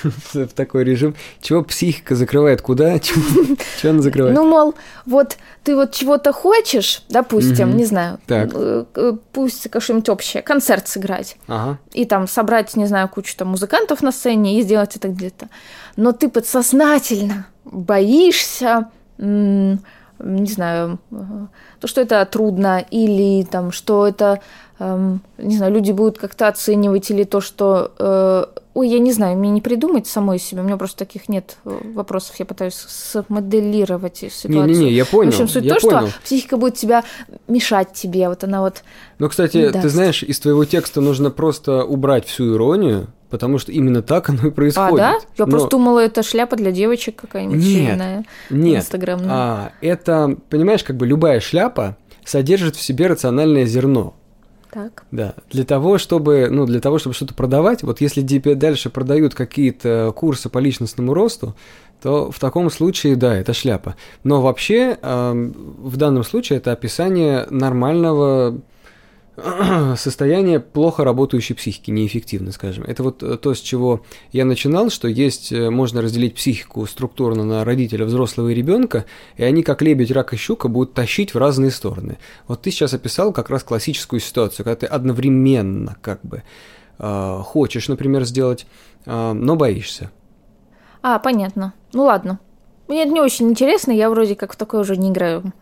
в такой режим. Чего психика закрывает? Куда? Чего, чего она закрывает? Ну, мол, вот ты вот чего-то хочешь, допустим, угу. не знаю, так. Э, э, пусть что-нибудь общее, концерт сыграть. Ага. И там собрать, не знаю, кучу там музыкантов на сцене и сделать это где-то. Но ты подсознательно боишься, не знаю, то, что это трудно, или там, что это эм, не знаю, люди будут как-то оценивать или то, что... Э, ой, я не знаю, мне не придумать самой себе, у меня просто таких нет э, вопросов, я пытаюсь смоделировать ситуацию. Не-не-не, я понял, В общем, суть я то, понял. что психика будет тебя мешать тебе, вот она вот... Ну, кстати, ты знаешь, из твоего текста нужно просто убрать всю иронию, потому что именно так оно и А, происходит. да? Я Но- просто думала, это шляпа для девочек какая-нибудь Нет, чайная, Нет, инстаграмная. а, это, понимаешь, как бы любая шляпа содержит в себе рациональное зерно. Так. Да, для того, чтобы, ну, для того, чтобы что-то продавать, вот если тебе дальше продают какие-то курсы по личностному росту, то в таком случае, да, это шляпа. Но вообще, эм, в данном случае это описание нормального состояния плохо работающей психики, неэффективно, скажем. Это вот э, то, с чего я начинал, что есть, э, можно разделить психику структурно на родителя, взрослого и ребенка, и они, как лебедь, рак и щука, будут тащить в разные стороны. Вот ты сейчас описал как раз классическую ситуацию, когда ты одновременно как бы э, хочешь, например, сделать, но боишься. А, понятно. Ну ладно. Мне это не очень интересно, я вроде как в такое уже не играю.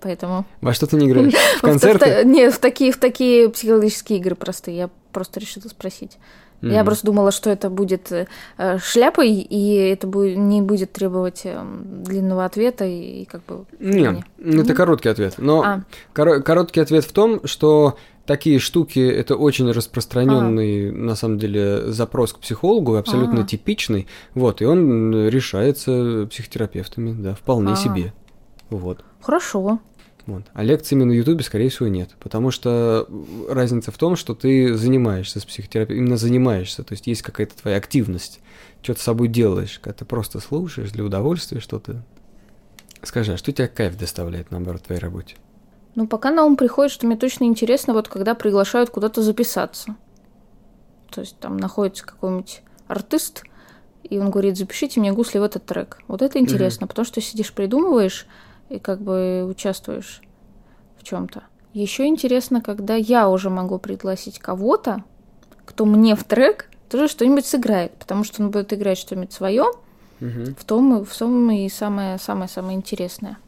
Поэтому... Во что ты не играешь? В концерты? в- не, в такие, в такие психологические игры простые. Я просто решила спросить. Я Мгм. просто думала, что это будет э, э, шляпой, и это будет, не будет требовать э, длинного ответа и, и как бы... Не, времени. это короткий ответ. Но А, Коро- короткий ответ в том, что такие штуки это очень распространенный на самом деле запрос к психологу, абсолютно А. типичный. Вот, и он м, решается психотерапевтами, да, вполне А. себе. Вот. хорошо. Вот. А лекциями на Ютубе, скорее всего, нет. Потому что разница в том, что ты занимаешься с психотерапией, именно занимаешься, то есть есть какая-то твоя активность, что ты с собой делаешь, когда ты просто слушаешь для удовольствия что-то. Скажи, а что тебе кайф доставляет, наоборот, в твоей работе? Ну, пока на ум приходит, что мне точно интересно, вот когда приглашают куда-то записаться. То есть там находится какой-нибудь артист, и он говорит, запишите мне гусли в этот трек. Вот это интересно, потому что сидишь, придумываешь и как бы участвуешь в чем-то. Еще интересно, когда я уже могу пригласить кого-то, кто мне в трек тоже что-нибудь сыграет, потому что он будет играть что-нибудь свое, Мгм. в том, и- в том и самое, самое, самое интересное.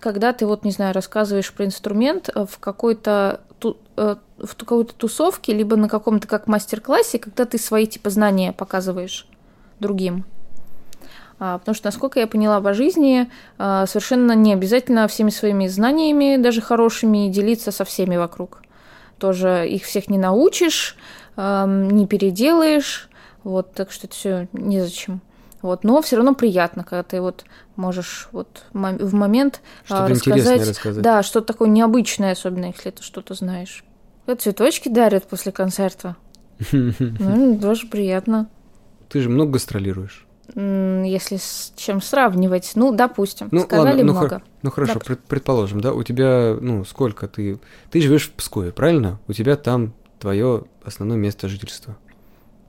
Когда ты вот, не знаю, рассказываешь про инструмент э, в какой-то ту- э, в какой-то тусовке, либо на каком-то как мастер-классе, когда ты свои типа знания показываешь другим. А, потому что, насколько я поняла по жизни, а, совершенно не обязательно всеми своими знаниями, даже хорошими, делиться со всеми вокруг. Тоже их всех не научишь, не переделаешь, вот, так что это все незачем. Вот, но все равно приятно, когда ты вот можешь вот в момент а, Что-то интересное рассказать. да, что-то такое необычное, особенно если ты что-то знаешь. Вот цветочки дарят после концерта. Ну, тоже приятно. Ты же много гастролируешь. Если с чем сравнивать, ну, допустим, Ну, сказали ладно, ну, много. хор- ну хорошо, пред- предположим, да, у тебя, ну, сколько ты... Ты живешь в Пскове, правильно? У тебя там твое основное место жительства.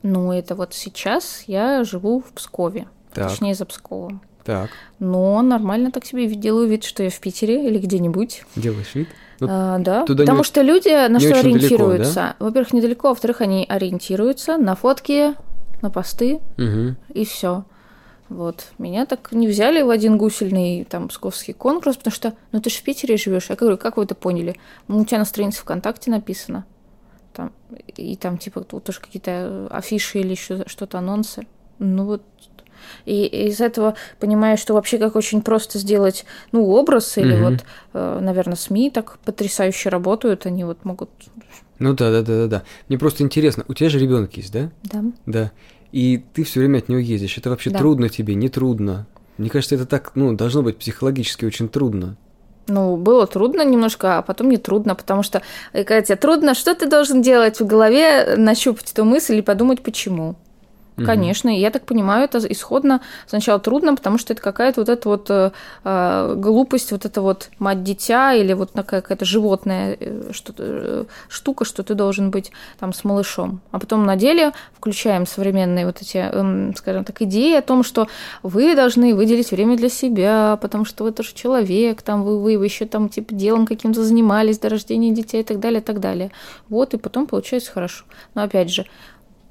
Ну, это вот сейчас я живу в Пскове, Так, точнее за Псковом. так, Но нормально так себе делаю вид, что я в Питере или где-нибудь. делаешь вид. Ну, А, да, туда не потому оч- что люди на не что очень далеко, ориентируются. Во-первых, недалеко, во-вторых, они ориентируются на фотки, на посты, Мгм. и все. Вот. Меня так не взяли в один гусельный там псковский конкурс, потому что, ну ты же в Питере живешь. Я говорю, как вы это поняли? Ну, у тебя на странице ВКонтакте написано. Там, и там, типа, тут тоже какие-то э, афиши или еще что-то, анонсы. Ну вот. И из этого понимаю, что вообще как очень просто сделать, ну, образ, или Мгм. вот, э, наверное, СМИ так потрясающе работают, они вот могут, Ну да, да, да, да, да. Мне просто интересно, у тебя же ребенок есть, да? да, Да. И ты все время от него ездишь. Это вообще Да. трудно тебе, не трудно. Мне кажется, это так, ну, должно быть психологически очень трудно. Ну, было трудно немножко, а потом не трудно, потому что, э, когда тебе трудно, что ты должен делать в голове, нащупать эту мысль и подумать, почему. Конечно, я так понимаю, это исходно сначала трудно, потому что это какая-то вот эта вот э, э, глупость, вот это вот мать-дитя или вот такая какая-то животная э, что-то, э, штука, что ты должен быть там с малышом. А потом на деле включаем современные вот эти, эм, скажем так, идеи о том, что вы должны выделить время для себя, потому что вы тоже человек, там вы, вы еще там типа делом каким-то занимались до рождения детей и так далее, и так далее. Вот, и потом получается хорошо. Но опять же,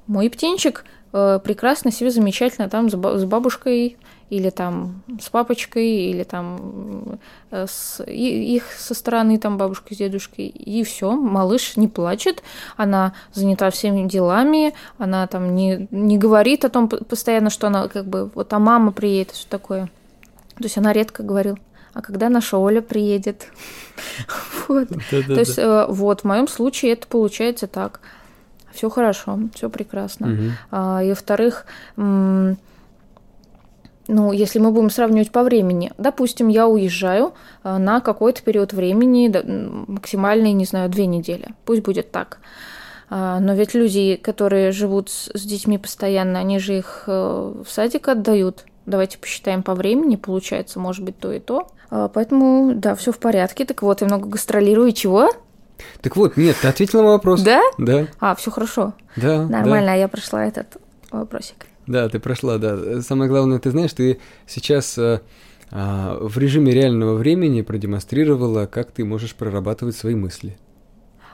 Мой птенчик э, прекрасно себе замечательно там с, бабушкой или там с папочкой, или там э, с их со стороны там бабушкой с дедушкой, и все, малыш не плачет, она занята всеми делами, она там не, не говорит о том постоянно, что она как бы, вот а мама приедет, что такое. То есть она редко говорила а когда наша Оля приедет. вот. То есть э, вот в моем случае это получается так. Все хорошо, все прекрасно. А, и во-вторых, ну, если мы будем сравнивать по времени, допустим, я уезжаю э, на какой-то период времени, максимальный, не знаю, две недели, пусть будет так. А, но ведь люди, которые живут с детьми постоянно, они же их э, в садик отдают. Давайте посчитаем по времени, получается, может быть, то и то. А, поэтому, да, все в порядке. Так вот, я много гастролирую. Чего? Так вот, нет, ты ответила на вопрос. Да? Да. А, все хорошо. Да. Нормально, да. а я прошла этот вопросик. Да, ты прошла, да. Самое главное, ты знаешь, ты сейчас а, а, в режиме реального времени продемонстрировала, как ты можешь прорабатывать свои мысли.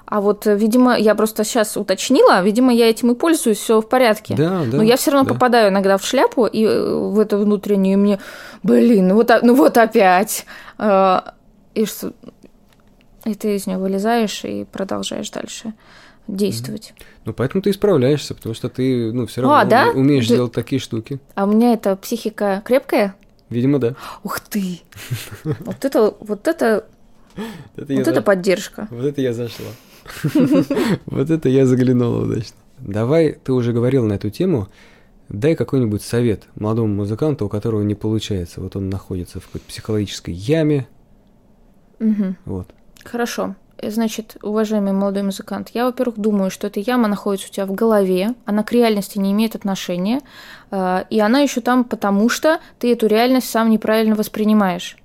А вот, э, видимо, я просто сейчас уточнила, видимо, я этим и пользуюсь, все в порядке. Да, да. Но я все равно да. попадаю иногда в шляпу и э, в эту внутреннюю, и мне, блин, ну вот, ну вот опять. А, и что? И ты из нее вылезаешь и продолжаешь дальше действовать. Ну, поэтому ты исправляешься, потому что ты, ну, все равно а, да? умеешь да. делать такие штуки. А у меня эта психика крепкая? Видимо, да. Ух ты! Вот это, вот это, вот это поддержка. Вот это я зашла. Вот это я заглянула удачно. Давай, ты уже говорил на эту тему, дай какой-нибудь совет молодому музыканту, у которого не получается. Вот он находится в какой-то психологической яме. Угу. Вот. Хорошо. Значит, уважаемый молодой музыкант, я, во-первых, думаю, что эта яма находится у тебя в голове, она к реальности не имеет отношения, и она еще там потому, что ты эту реальность сам неправильно воспринимаешь.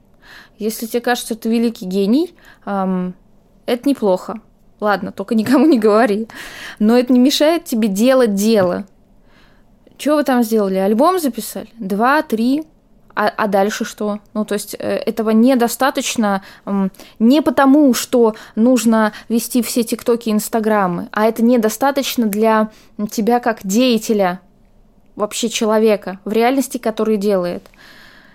Если тебе кажется, ты великий гений, это неплохо. Ладно, только никому не говори. Но это не мешает тебе делать дело. Что вы там сделали? Альбом записали? Два, три? А, а дальше что? Ну, то есть э, этого недостаточно не потому, что нужно вести все тиктоки и инстаграмы, а это недостаточно для тебя как деятеля, вообще человека, в реальности, который делает.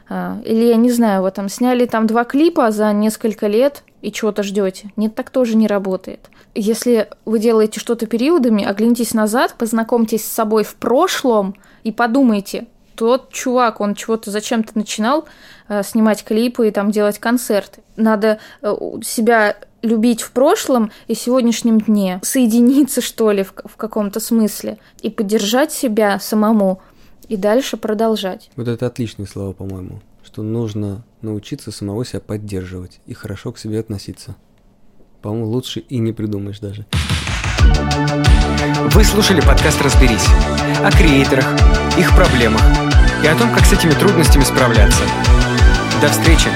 А, или, я не знаю, вот там сняли там два клипа за несколько лет и чего-то ждете. Нет, так тоже не работает. Если вы делаете что-то периодами, оглянитесь назад, познакомьтесь с собой в прошлом и подумайте, тот чувак, он чего-то зачем-то начинал э, снимать клипы и там делать концерты. Надо э, себя любить в прошлом и сегодняшнем дне, соединиться, что ли, в, в каком-то смысле, и поддержать себя самому, и дальше продолжать. Вот это отличные слова, по-моему, что нужно научиться самого себя поддерживать и хорошо к себе относиться. По-моему, лучше и не придумаешь даже. Вы слушали подкаст «Разберись» о креаторах, их проблемах и о том, как с этими трудностями справляться. До встречи!